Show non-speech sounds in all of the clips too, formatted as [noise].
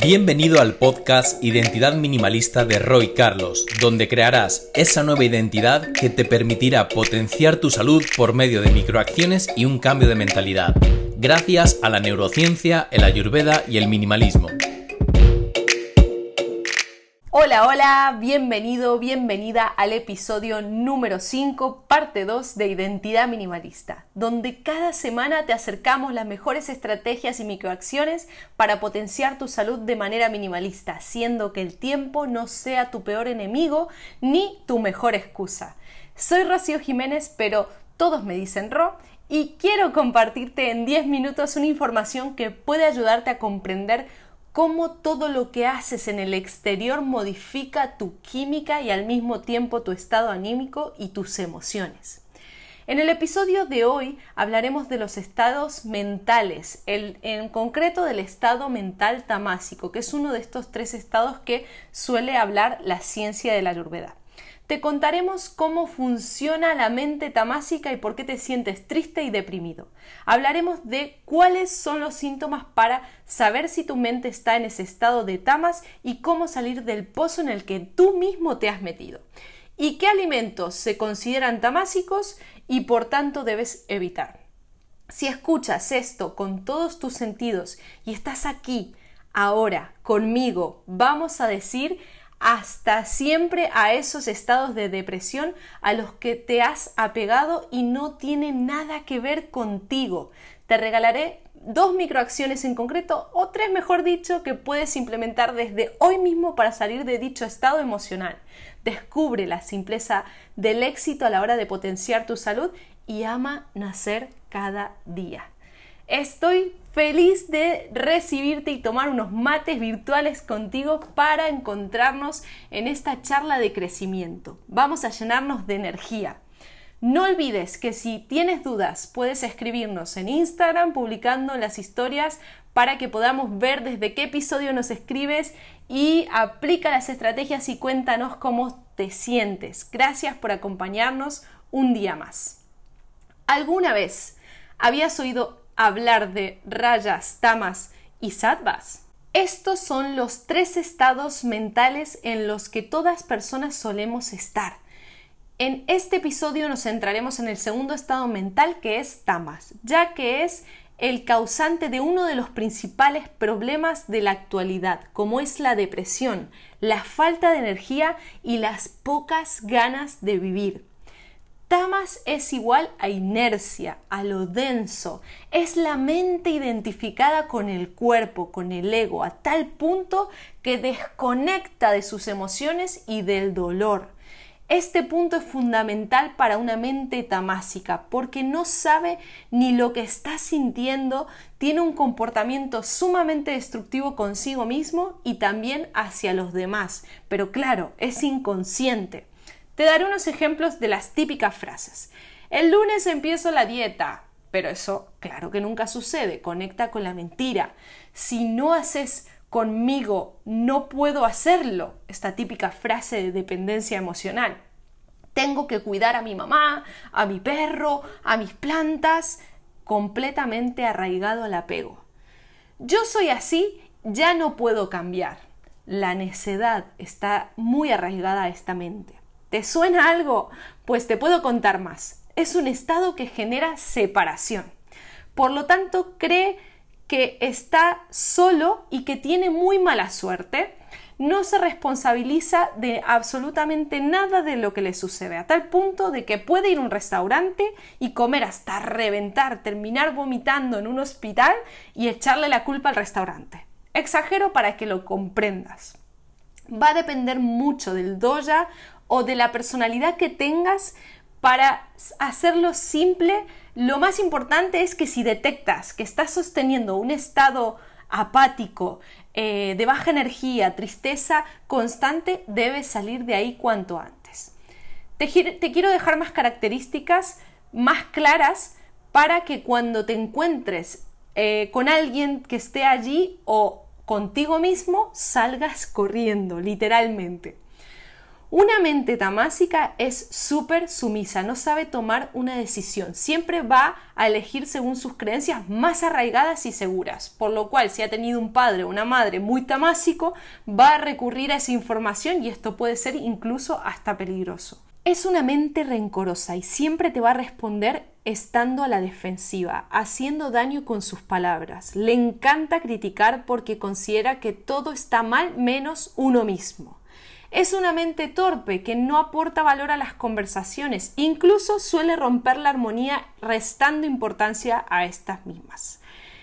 Bienvenido al podcast Identidad Minimalista de Roy Carlos, donde crearás esa nueva identidad que te permitirá potenciar tu salud por medio de microacciones y un cambio de mentalidad, gracias a la neurociencia, el ayurveda y el minimalismo. Hola, bienvenido, bienvenida al episodio número 5, parte 2 de Identidad Minimalista, donde cada semana te acercamos las mejores estrategias y microacciones para potenciar tu salud de manera minimalista, haciendo que el tiempo no sea tu peor enemigo ni tu mejor excusa. Soy Rocío Jiménez, pero todos me dicen Ro, y quiero compartirte en 10 minutos una información que puede ayudarte a comprender cómo todo lo que haces en el exterior modifica tu química y al mismo tiempo tu estado anímico y tus emociones. En el episodio de hoy hablaremos de los estados mentales, en concreto del estado mental tamásico, que es uno de estos tres estados que suele hablar la ciencia de la ayurveda. Te contaremos cómo funciona la mente tamásica y por qué te sientes triste y deprimido. Hablaremos de cuáles son los síntomas para saber si tu mente está en ese estado de tamas y cómo salir del pozo en el que tú mismo te has metido. Y qué alimentos se consideran tamásicos y por tanto debes evitar. Si escuchas esto con todos tus sentidos y estás aquí, ahora, conmigo, vamos a decir hasta siempre a esos estados de depresión a los que te has apegado y no tiene nada que ver contigo. Te regalaré dos microacciones en concreto o tres mejor dicho que puedes implementar desde hoy mismo para salir de dicho estado emocional. Descubre la simpleza del éxito a la hora de potenciar tu salud y ama nacer cada día. Estoy feliz de recibirte y tomar unos mates virtuales contigo para encontrarnos en esta charla de crecimiento. Vamos a llenarnos de energía. No olvides que si tienes dudas puedes escribirnos en Instagram publicando las historias para que podamos ver desde qué episodio nos escribes y aplica las estrategias y cuéntanos cómo te sientes. Gracias por acompañarnos un día más. ¿Alguna vez habías oído hablar de rayas, tamas y sattvas. Estos son los tres estados mentales en los que todas personas solemos estar. En este episodio nos centraremos en el segundo estado mental que es tamas, ya que es el causante de uno de los principales problemas de la actualidad, como es la depresión, la falta de energía y las pocas ganas de vivir. Tamas es igual a inercia, a lo denso. Es la mente identificada con el cuerpo, con el ego, a tal punto que desconecta de sus emociones y del dolor. Este punto es fundamental para una mente tamásica porque no sabe ni lo que está sintiendo, tiene un comportamiento sumamente destructivo consigo mismo y también hacia los demás, pero claro, es inconsciente. Te daré unos ejemplos de las típicas frases. El lunes empiezo la dieta, pero eso claro que nunca sucede, conecta con la mentira. Si no haces conmigo, no puedo hacerlo, esta típica frase de dependencia emocional. Tengo que cuidar a mi mamá, a mi perro, a mis plantas, completamente arraigado al apego. Yo soy así, ya no puedo cambiar. La necedad está muy arraigada a esta mente. ¿Te suena algo? Pues te puedo contar más. Es un estado que genera separación. Por lo tanto, cree que está solo y que tiene muy mala suerte. No se responsabiliza de absolutamente nada de lo que le sucede, a tal punto de que puede ir a un restaurante y comer hasta reventar, terminar vomitando en un hospital y echarle la culpa al restaurante. Exagero para que lo comprendas. Va a depender mucho del doya o de la personalidad que tengas para hacerlo simple, lo más importante es que si detectas que estás sosteniendo un estado apático, eh, de baja energía, tristeza constante, debes salir de ahí cuanto antes. Te, quiero dejar más características más claras para que cuando te encuentres eh, con alguien que esté allí o contigo mismo, salgas corriendo, literalmente. Una mente tamásica es súper sumisa, no sabe tomar una decisión, siempre va a elegir según sus creencias más arraigadas y seguras, por lo cual si ha tenido un padre o una madre muy tamásico, va a recurrir a esa información y esto puede ser incluso hasta peligroso. Es una mente rencorosa y siempre te va a responder estando a la defensiva, haciendo daño con sus palabras. Le encanta criticar porque considera que todo está mal menos uno mismo. Es una mente torpe que no aporta valor a las conversaciones, incluso suele romper la armonía restando importancia a estas mismas.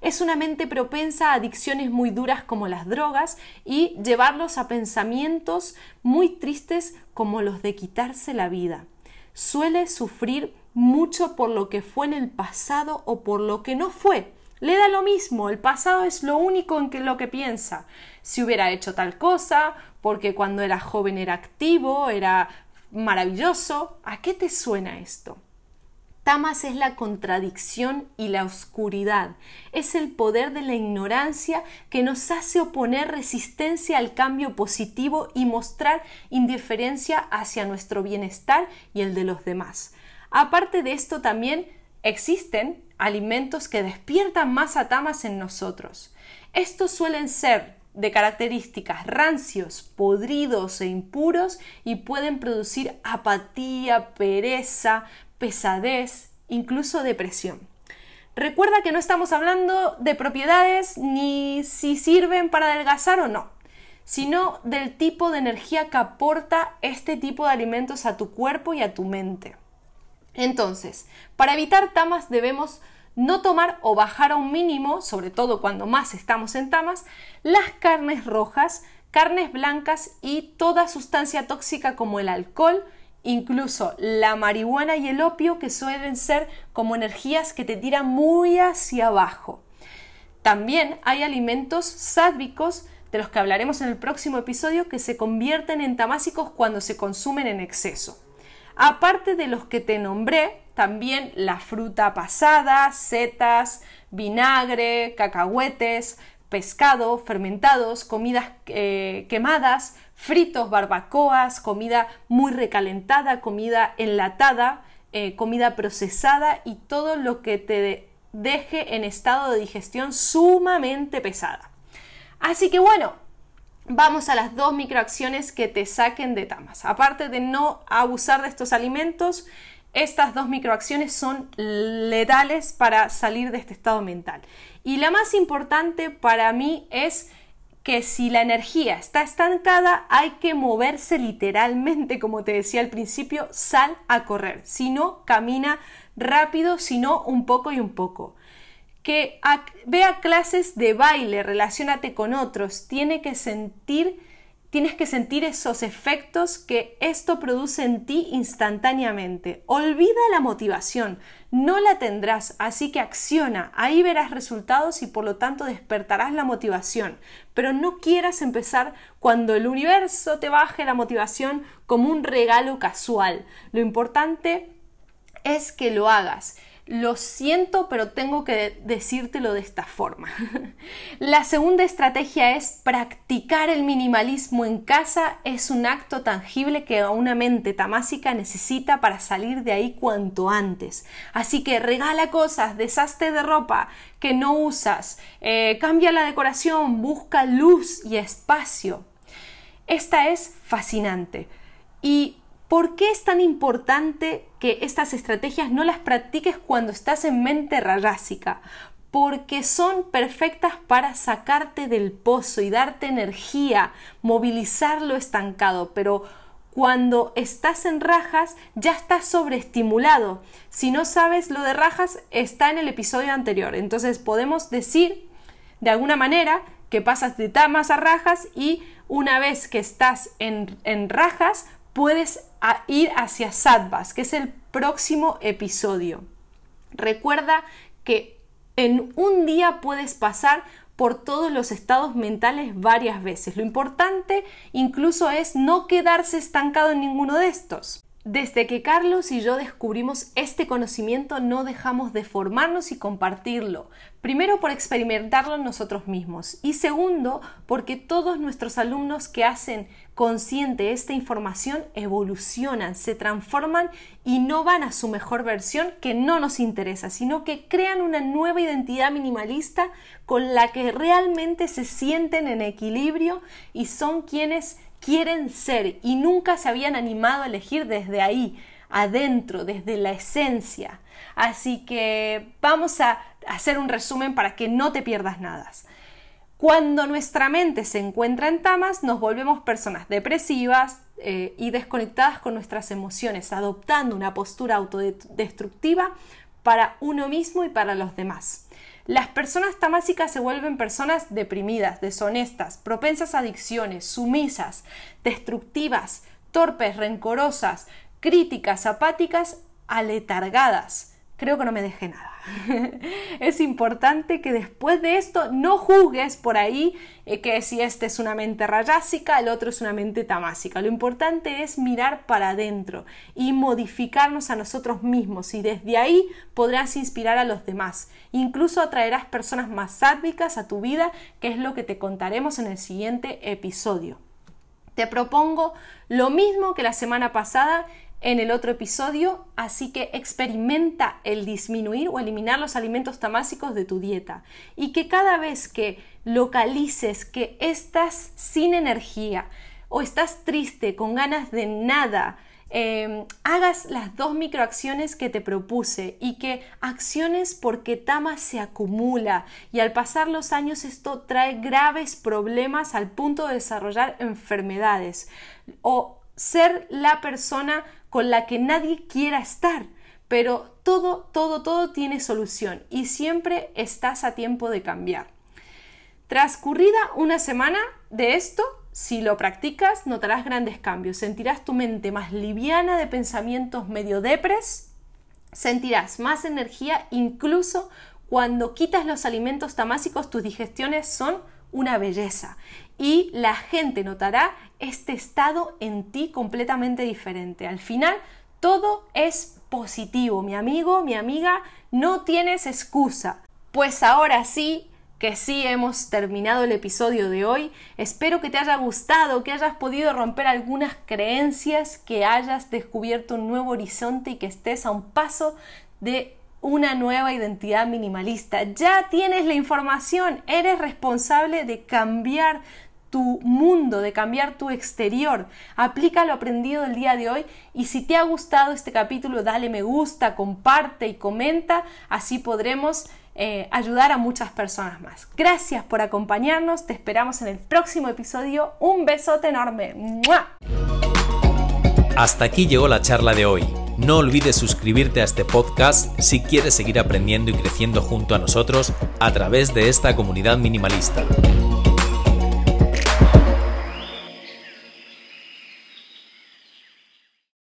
Es una mente propensa a adicciones muy duras como las drogas y llevarlos a pensamientos muy tristes como los de quitarse la vida. Suele sufrir mucho por lo que fue en el pasado o por lo que no fue, le da lo mismo, el pasado es lo único en que lo que piensa. Si hubiera hecho tal cosa, porque cuando era joven era activo, era maravilloso, ¿a qué te suena esto? Tamas es la contradicción y la oscuridad. Es el poder de la ignorancia que nos hace oponer resistencia al cambio positivo y mostrar indiferencia hacia nuestro bienestar y el de los demás. Aparte de esto también existen alimentos que despiertan más atamas en nosotros. Estos suelen ser de características rancios, podridos e impuros y pueden producir apatía, pereza, pesadez, incluso depresión. Recuerda que no estamos hablando de propiedades ni si sirven para adelgazar o no, sino del tipo de energía que aporta este tipo de alimentos a tu cuerpo y a tu mente. Entonces, para evitar tamas debemos no tomar o bajar a un mínimo, sobre todo cuando más estamos en tamas, las carnes rojas, carnes blancas y toda sustancia tóxica como el alcohol, incluso la marihuana y el opio que suelen ser como energías que te tiran muy hacia abajo. También hay alimentos sádvicos de los que hablaremos en el próximo episodio que se convierten en tamásicos cuando se consumen en exceso. Aparte de los que te nombré, también la fruta pasada, setas, vinagre, cacahuetes, pescado, fermentados, comidas eh, quemadas, fritos, barbacoas, comida muy recalentada, comida enlatada, eh, comida procesada y todo lo que te deje en estado de digestión sumamente pesada. Así que bueno, vamos a las dos microacciones que te saquen de tamas. Aparte de no abusar de estos alimentos, estas dos microacciones son letales para salir de este estado mental. Y la más importante para mí es que si la energía está estancada hay que moverse literalmente, [laughs] como te decía al principio, sal a correr. Si no, camina rápido, si no, un poco y un poco que vea clases de baile, relacionate con otros, tiene que sentir, tienes que sentir esos efectos que esto produce en ti instantáneamente. Olvida la motivación, no la tendrás, así que acciona, ahí verás resultados y por lo tanto despertarás la motivación. Pero no quieras empezar cuando el universo te baje la motivación como un regalo casual. Lo importante es que lo hagas lo siento, pero tengo que decírtelo de esta forma. [laughs] La segunda estrategia es practicar el minimalismo en casa. Es un acto tangible que una mente tamásica necesita para salir de ahí cuanto antes. Así que regala cosas, deshazte de ropa que no usas, eh, cambia la decoración, busca luz y espacio. Esta es fascinante. Y ¿Por qué es tan importante que estas estrategias no las practiques cuando estás en mente rayásica? Porque son perfectas para sacarte del pozo y darte energía, movilizar lo estancado, pero cuando estás en rajas ya estás sobreestimulado. Si no sabes lo de rajas, está en el episodio anterior. Entonces podemos decir de alguna manera que pasas de tamas a rajas y una vez que estás en, en rajas puedes ir hacia Sattvas, que es el próximo episodio. Recuerda que en un día puedes pasar por todos los estados mentales varias veces. Lo importante incluso es no quedarse estancado en ninguno de estos. Desde que Carlos y yo descubrimos este conocimiento no dejamos de formarnos y compartirlo. Primero por experimentarlo nosotros mismos y segundo porque todos nuestros alumnos que hacen consciente esta información evolucionan, se transforman y no van a su mejor versión que no nos interesa, sino que crean una nueva identidad minimalista con la que realmente se sienten en equilibrio y son quienes quieren ser y nunca se habían animado a elegir desde ahí, adentro, desde la esencia. Así que vamos a hacer un resumen para que no te pierdas nada. Cuando nuestra mente se encuentra en tamas, nos volvemos personas depresivas eh, y desconectadas con nuestras emociones, adoptando una postura autodestructiva para uno mismo y para los demás. Las personas tamásicas se vuelven personas deprimidas, deshonestas, propensas a adicciones, sumisas, destructivas, torpes, rencorosas, críticas, apáticas, aletargadas creo que no me dejé nada. [laughs] es importante que después de esto no juzgues por ahí eh, que si este es una mente rayásica, el otro es una mente tamásica. Lo importante es mirar para adentro y modificarnos a nosotros mismos y desde ahí podrás inspirar a los demás. Incluso atraerás personas más sádicas a tu vida, que es lo que te contaremos en el siguiente episodio. Te propongo lo mismo que la semana pasada en el otro episodio, así que experimenta el disminuir o eliminar los alimentos tamásicos de tu dieta y que cada vez que localices que estás sin energía o estás triste, con ganas de nada, em, hagas las dos microacciones que te propuse y que acciones porque Tama se acumula y al pasar los años esto trae graves problemas al punto de desarrollar enfermedades o ser la persona con la que nadie quiera estar. Pero todo, todo, todo tiene solución y siempre estás a tiempo de cambiar. Transcurrida una semana de esto, si lo practicas, notarás grandes cambios. Sentirás tu mente más liviana de pensamientos medio depres. Sentirás más energía, incluso cuando quitas los alimentos tamásicos, tus digestiones son una belleza y la gente notará este estado en ti completamente diferente. Al final, todo es positivo, mi amigo, mi amiga, no tienes excusa. Pues ahora sí, que sí hemos terminado el episodio de hoy. Espero que te haya gustado, que hayas podido romper algunas creencias, que hayas descubierto un nuevo horizonte y que estés a un paso de una nueva identidad minimalista. Ya tienes la información, eres responsable de cambiar tu mundo, de cambiar tu exterior. Aplica lo aprendido el día de hoy y si te ha gustado este capítulo, dale me gusta, comparte y comenta, así podremos eh, ayudar a muchas personas más. Gracias por acompañarnos, te esperamos en el próximo episodio. Un besote enorme. Hasta aquí llegó la charla de hoy. No olvides suscribirte a este podcast si quieres seguir aprendiendo y creciendo junto a nosotros a través de esta comunidad minimalista.